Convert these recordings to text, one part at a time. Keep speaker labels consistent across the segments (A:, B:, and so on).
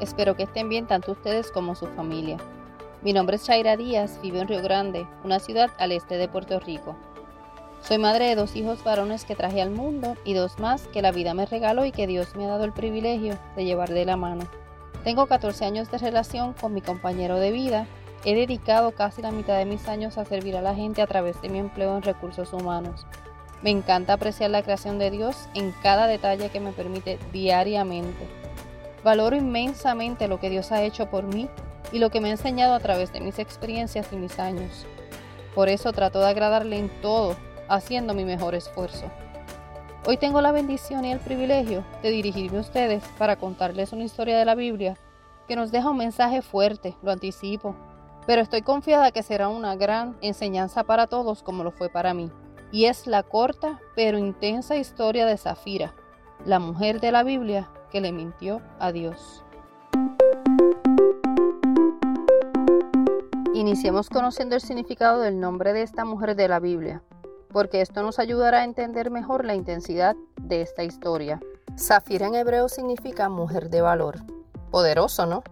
A: Espero que estén bien tanto ustedes como su familia. Mi nombre es Shaira Díaz, vivo en Río Grande, una ciudad al este de Puerto Rico. Soy madre de dos hijos varones que traje al mundo y dos más que la vida me regaló y que Dios me ha dado el privilegio de llevar de la mano. Tengo 14 años de relación con mi compañero de vida. He dedicado casi la mitad de mis años a servir a la gente a través de mi empleo en recursos humanos. Me encanta apreciar la creación de Dios en cada detalle que me permite diariamente. Valoro inmensamente lo que Dios ha hecho por mí y lo que me ha enseñado a través de mis experiencias y mis años. Por eso trato de agradarle en todo, haciendo mi mejor esfuerzo. Hoy tengo la bendición y el privilegio de dirigirme a ustedes para contarles una historia de la Biblia que nos deja un mensaje fuerte, lo anticipo, pero estoy confiada que será una gran enseñanza para todos como lo fue para mí. Y es la corta pero intensa historia de Zafira, la mujer de la Biblia le mintió a Dios. Iniciemos conociendo el significado del nombre de esta mujer de la Biblia, porque esto nos ayudará a entender mejor la intensidad de esta historia. Zafira en hebreo significa mujer de valor. Poderoso, ¿no?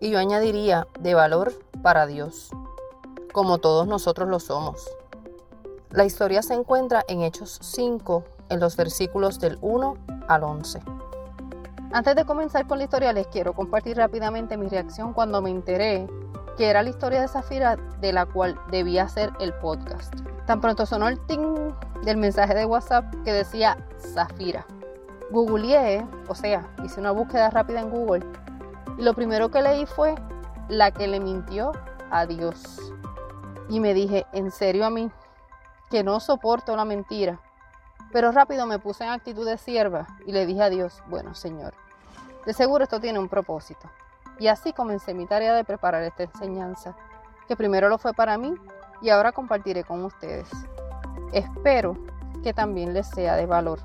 A: Y yo añadiría de valor para Dios, como todos nosotros lo somos. La historia se encuentra en Hechos 5, en los versículos del 1 al 11. Antes de comenzar con la historia, les quiero compartir rápidamente mi reacción cuando me enteré que era la historia de Zafira de la cual debía hacer el podcast. Tan pronto sonó el ting del mensaje de WhatsApp que decía Zafira. Googleé, o sea, hice una búsqueda rápida en Google y lo primero que leí fue la que le mintió a Dios. Y me dije, en serio a mí, que no soporto la mentira. Pero rápido me puse en actitud de sierva y le dije a Dios, bueno Señor, de seguro esto tiene un propósito. Y así comencé mi tarea de preparar esta enseñanza, que primero lo fue para mí y ahora compartiré con ustedes. Espero que también les sea de valor.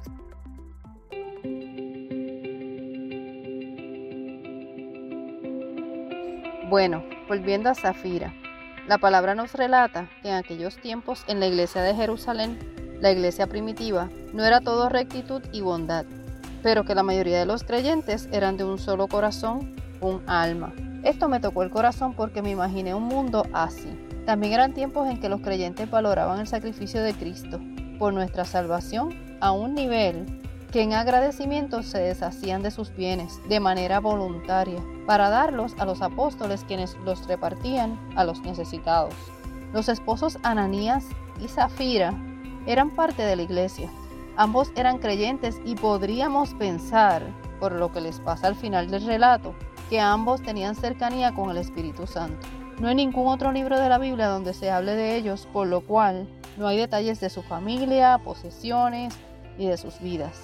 A: Bueno, volviendo a Zafira, la palabra nos relata que en aquellos tiempos en la iglesia de Jerusalén, la iglesia primitiva, no era todo rectitud y bondad, pero que la mayoría de los creyentes eran de un solo corazón, un alma. Esto me tocó el corazón porque me imaginé un mundo así. También eran tiempos en que los creyentes valoraban el sacrificio de Cristo por nuestra salvación a un nivel que en agradecimiento se deshacían de sus bienes de manera voluntaria para darlos a los apóstoles quienes los repartían a los necesitados. Los esposos Ananías y Zafira eran parte de la iglesia Ambos eran creyentes y podríamos pensar, por lo que les pasa al final del relato, que ambos tenían cercanía con el Espíritu Santo. No hay ningún otro libro de la Biblia donde se hable de ellos, por lo cual no hay detalles de su familia, posesiones y de sus vidas.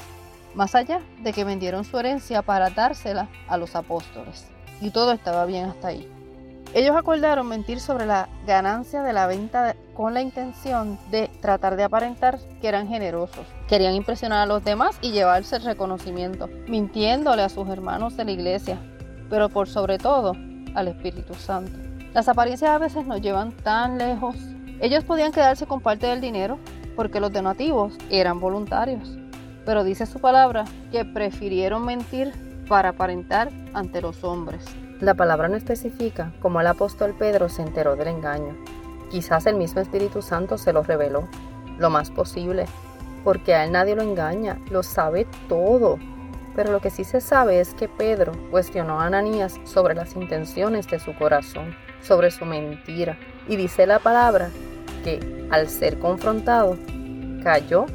A: Más allá de que vendieron su herencia para dársela a los apóstoles. Y todo estaba bien hasta ahí. Ellos acordaron mentir sobre la ganancia de la venta con la intención de tratar de aparentar que eran generosos. Querían impresionar a los demás y llevarse el reconocimiento, mintiéndole a sus hermanos de la iglesia, pero por sobre todo al Espíritu Santo. Las apariencias a veces nos llevan tan lejos. Ellos podían quedarse con parte del dinero porque los donativos eran voluntarios, pero dice su palabra que prefirieron mentir para aparentar ante los hombres. La palabra no especifica cómo el apóstol Pedro se enteró del engaño. Quizás el mismo Espíritu Santo se lo reveló, lo más posible, porque a él nadie lo engaña, lo sabe todo. Pero lo que sí se sabe es que Pedro cuestionó a Ananías sobre las intenciones de su corazón, sobre su mentira. Y dice la palabra que al ser confrontado, cayó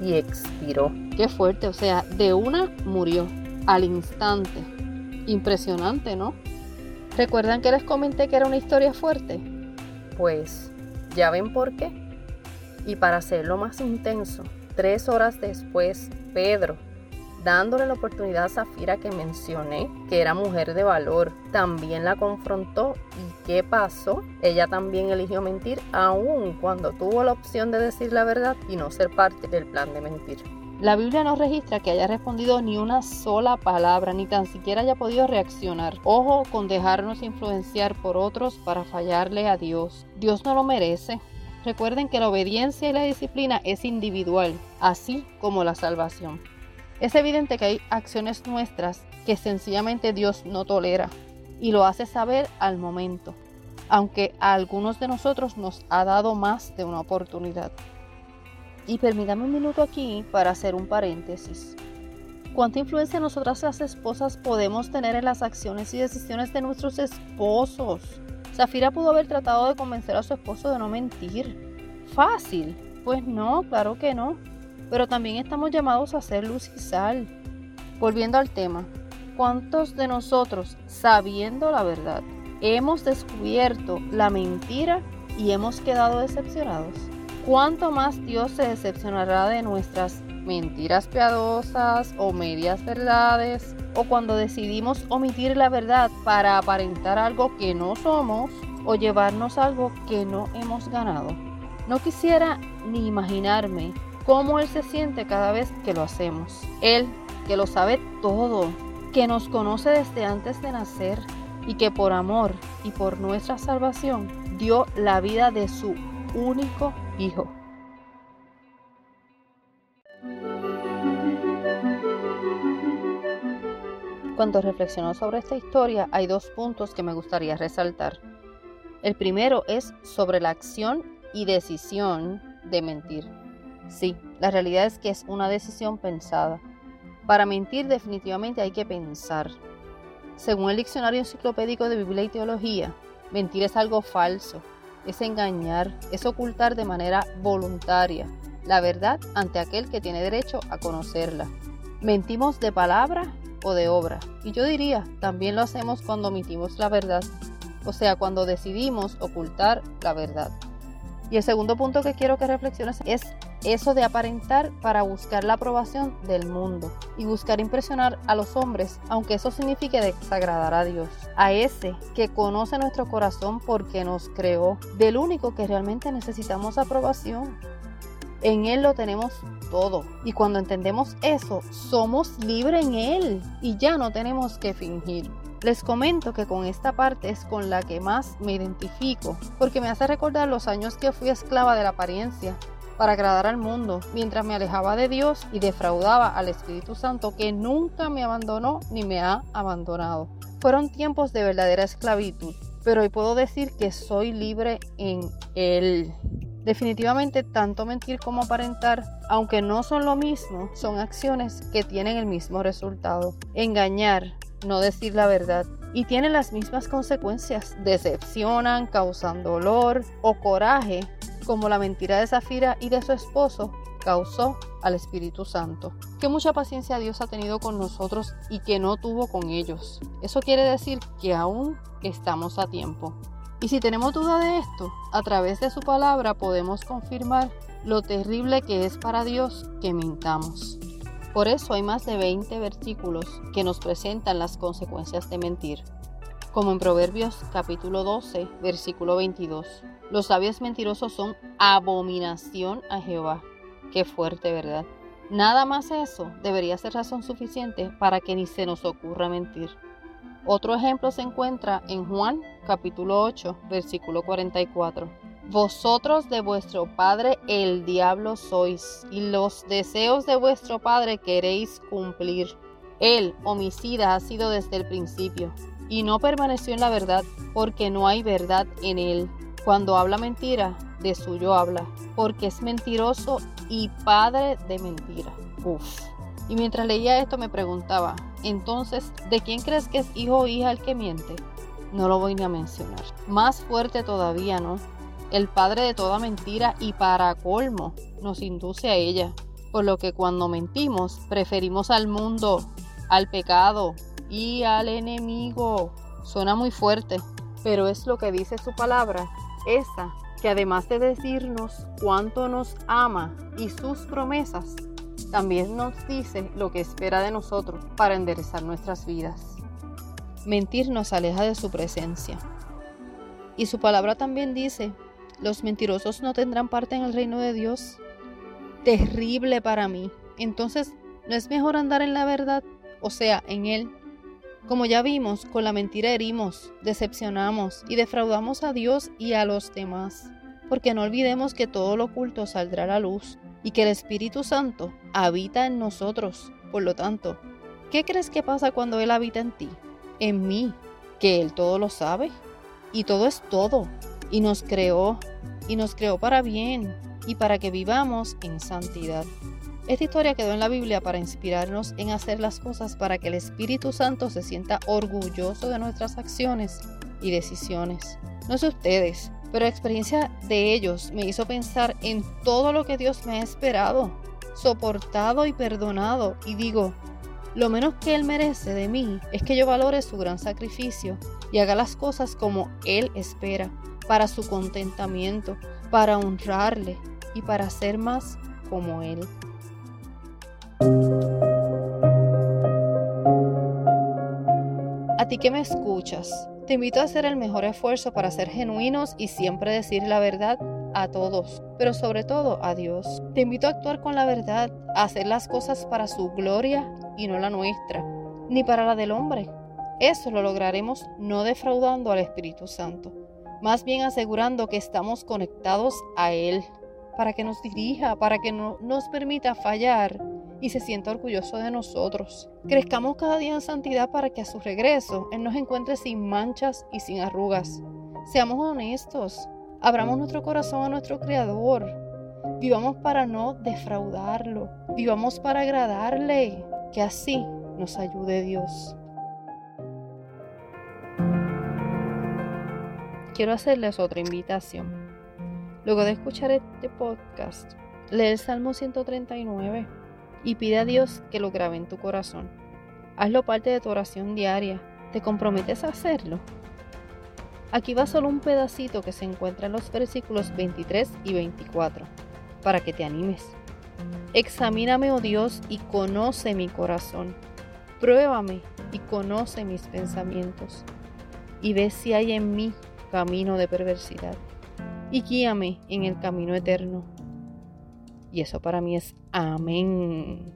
A: y expiró. Qué fuerte, o sea, de una murió al instante. Impresionante, ¿no? ¿Recuerdan que les comenté que era una historia fuerte? Pues ¿Ya ven por qué? Y para hacerlo más intenso, tres horas después, Pedro, dándole la oportunidad a Zafira que mencioné, que era mujer de valor, también la confrontó. ¿Y qué pasó? Ella también eligió mentir, aun cuando tuvo la opción de decir la verdad y no ser parte del plan de mentir. La Biblia no registra que haya respondido ni una sola palabra, ni tan siquiera haya podido reaccionar. Ojo con dejarnos influenciar por otros para fallarle a Dios. Dios no lo merece. Recuerden que la obediencia y la disciplina es individual, así como la salvación. Es evidente que hay acciones nuestras que sencillamente Dios no tolera y lo hace saber al momento, aunque a algunos de nosotros nos ha dado más de una oportunidad. Y permítame un minuto aquí para hacer un paréntesis. ¿Cuánta influencia nosotras las esposas podemos tener en las acciones y decisiones de nuestros esposos? Zafira pudo haber tratado de convencer a su esposo de no mentir. ¿Fácil? Pues no, claro que no. Pero también estamos llamados a ser luz y sal. Volviendo al tema, ¿cuántos de nosotros, sabiendo la verdad, hemos descubierto la mentira y hemos quedado decepcionados? ¿Cuánto más Dios se decepcionará de nuestras mentiras piadosas o medias verdades? O cuando decidimos omitir la verdad para aparentar algo que no somos o llevarnos algo que no hemos ganado. No quisiera ni imaginarme cómo Él se siente cada vez que lo hacemos. Él, que lo sabe todo, que nos conoce desde antes de nacer y que por amor y por nuestra salvación dio la vida de su único hijo. Cuando reflexionó sobre esta historia hay dos puntos que me gustaría resaltar. El primero es sobre la acción y decisión de mentir. Sí, la realidad es que es una decisión pensada. Para mentir definitivamente hay que pensar. Según el diccionario enciclopédico de Biblia y Teología, mentir es algo falso, es engañar, es ocultar de manera voluntaria la verdad ante aquel que tiene derecho a conocerla. Mentimos de palabra o de obra. Y yo diría, también lo hacemos cuando omitimos la verdad, o sea, cuando decidimos ocultar la verdad. Y el segundo punto que quiero que reflexiones es eso de aparentar para buscar la aprobación del mundo y buscar impresionar a los hombres, aunque eso signifique desagradar a Dios, a ese que conoce nuestro corazón porque nos creó, del único que realmente necesitamos aprobación. En Él lo tenemos todo. Y cuando entendemos eso, somos libres en Él y ya no tenemos que fingir. Les comento que con esta parte es con la que más me identifico, porque me hace recordar los años que fui esclava de la apariencia para agradar al mundo, mientras me alejaba de Dios y defraudaba al Espíritu Santo que nunca me abandonó ni me ha abandonado. Fueron tiempos de verdadera esclavitud, pero hoy puedo decir que soy libre en Él. Definitivamente tanto mentir como aparentar, aunque no son lo mismo, son acciones que tienen el mismo resultado. Engañar, no decir la verdad, y tienen las mismas consecuencias. Decepcionan, causan dolor o coraje como la mentira de Zafira y de su esposo causó al Espíritu Santo. Que mucha paciencia Dios ha tenido con nosotros y que no tuvo con ellos. Eso quiere decir que aún estamos a tiempo. Y si tenemos duda de esto, a través de su palabra podemos confirmar lo terrible que es para Dios que mintamos. Por eso hay más de 20 versículos que nos presentan las consecuencias de mentir como en Proverbios capítulo 12, versículo 22. Los sabios mentirosos son abominación a Jehová. Qué fuerte, ¿verdad? Nada más eso debería ser razón suficiente para que ni se nos ocurra mentir. Otro ejemplo se encuentra en Juan capítulo 8, versículo 44. Vosotros de vuestro padre el diablo sois, y los deseos de vuestro padre queréis cumplir. Él, homicida, ha sido desde el principio y no permaneció en la verdad, porque no hay verdad en él. Cuando habla mentira, de suyo habla, porque es mentiroso y padre de mentira. Uf. Y mientras leía esto me preguntaba, entonces, ¿de quién crees que es hijo o hija el que miente? No lo voy ni a mencionar. Más fuerte todavía, ¿no? El padre de toda mentira y para colmo nos induce a ella. Por lo que cuando mentimos preferimos al mundo, al pecado, y al enemigo. Suena muy fuerte, pero es lo que dice su palabra, esa que además de decirnos cuánto nos ama y sus promesas, también nos dice lo que espera de nosotros para enderezar nuestras vidas. Mentir nos aleja de su presencia. Y su palabra también dice, los mentirosos no tendrán parte en el reino de Dios. Terrible para mí. Entonces, ¿no es mejor andar en la verdad? O sea, en Él. Como ya vimos, con la mentira herimos, decepcionamos y defraudamos a Dios y a los demás. Porque no olvidemos que todo lo oculto saldrá a la luz y que el Espíritu Santo habita en nosotros. Por lo tanto, ¿qué crees que pasa cuando Él habita en ti? En mí, que Él todo lo sabe y todo es todo y nos creó y nos creó para bien y para que vivamos en santidad. Esta historia quedó en la Biblia para inspirarnos en hacer las cosas para que el Espíritu Santo se sienta orgulloso de nuestras acciones y decisiones. No sé ustedes, pero la experiencia de ellos me hizo pensar en todo lo que Dios me ha esperado, soportado y perdonado. Y digo, lo menos que Él merece de mí es que yo valore su gran sacrificio y haga las cosas como Él espera, para su contentamiento, para honrarle y para ser más como Él. A ti que me escuchas, te invito a hacer el mejor esfuerzo para ser genuinos y siempre decir la verdad a todos, pero sobre todo a Dios. Te invito a actuar con la verdad, a hacer las cosas para su gloria y no la nuestra, ni para la del hombre. Eso lo lograremos no defraudando al Espíritu Santo, más bien asegurando que estamos conectados a Él, para que nos dirija, para que no nos permita fallar y se sienta orgulloso de nosotros. Crezcamos cada día en santidad para que a su regreso Él nos encuentre sin manchas y sin arrugas. Seamos honestos, abramos nuestro corazón a nuestro Creador. Vivamos para no defraudarlo, vivamos para agradarle, que así nos ayude Dios. Quiero hacerles otra invitación. Luego de escuchar este podcast, lee el Salmo 139 y pide a Dios que lo grabe en tu corazón. Hazlo parte de tu oración diaria. ¿Te comprometes a hacerlo? Aquí va solo un pedacito que se encuentra en los versículos 23 y 24, para que te animes. Examíname, oh Dios, y conoce mi corazón. Pruébame y conoce mis pensamientos. Y ve si hay en mí camino de perversidad. Y guíame en el camino eterno. Y eso para mí es amén.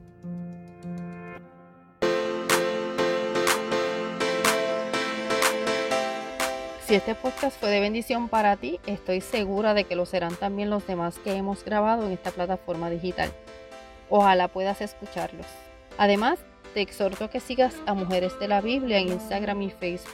A: Si este podcast fue de bendición para ti, estoy segura de que lo serán también los demás que hemos grabado en esta plataforma digital. Ojalá puedas escucharlos. Además, te exhorto a que sigas a Mujeres de la Biblia en Instagram y Facebook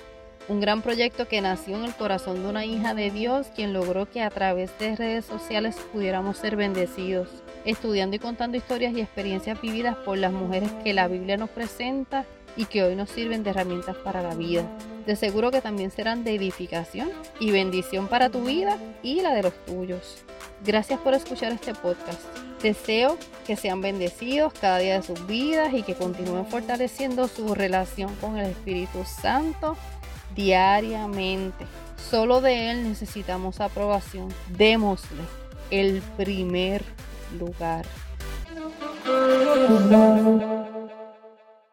A: un gran proyecto que nació en el corazón de una hija de Dios, quien logró que a través de redes sociales pudiéramos ser bendecidos, estudiando y contando historias y experiencias vividas por las mujeres que la Biblia nos presenta y que hoy nos sirven de herramientas para la vida. De seguro que también serán de edificación y bendición para tu vida y la de los tuyos. Gracias por escuchar este podcast. Deseo que sean bendecidos cada día de sus vidas y que continúen fortaleciendo su relación con el Espíritu Santo diariamente. Solo de Él necesitamos aprobación. Démosle el primer lugar.